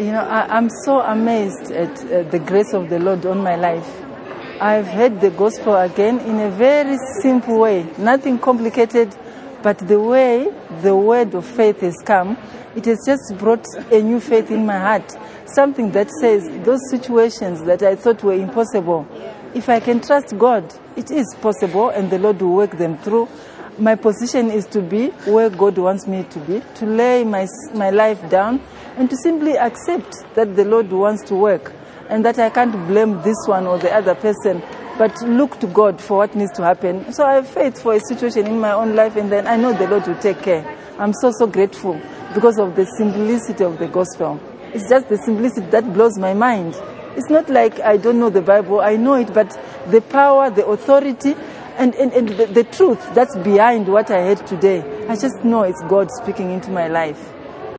You know, I, I'm so amazed at uh, the grace of the Lord on my life. I've heard the gospel again in a very simple way, nothing complicated, but the way the word of faith has come, it has just brought a new faith in my heart. Something that says those situations that I thought were impossible, if I can trust God, it is possible and the Lord will work them through. My position is to be where God wants me to be, to lay my, my life down and to simply accept that the Lord wants to work and that I can't blame this one or the other person, but look to God for what needs to happen. So I have faith for a situation in my own life and then I know the Lord will take care. I'm so, so grateful because of the simplicity of the gospel. It's just the simplicity that blows my mind. It's not like I don't know the Bible, I know it, but the power, the authority, and, and, and the, the truth that's behind what I heard today, I just know it's God speaking into my life.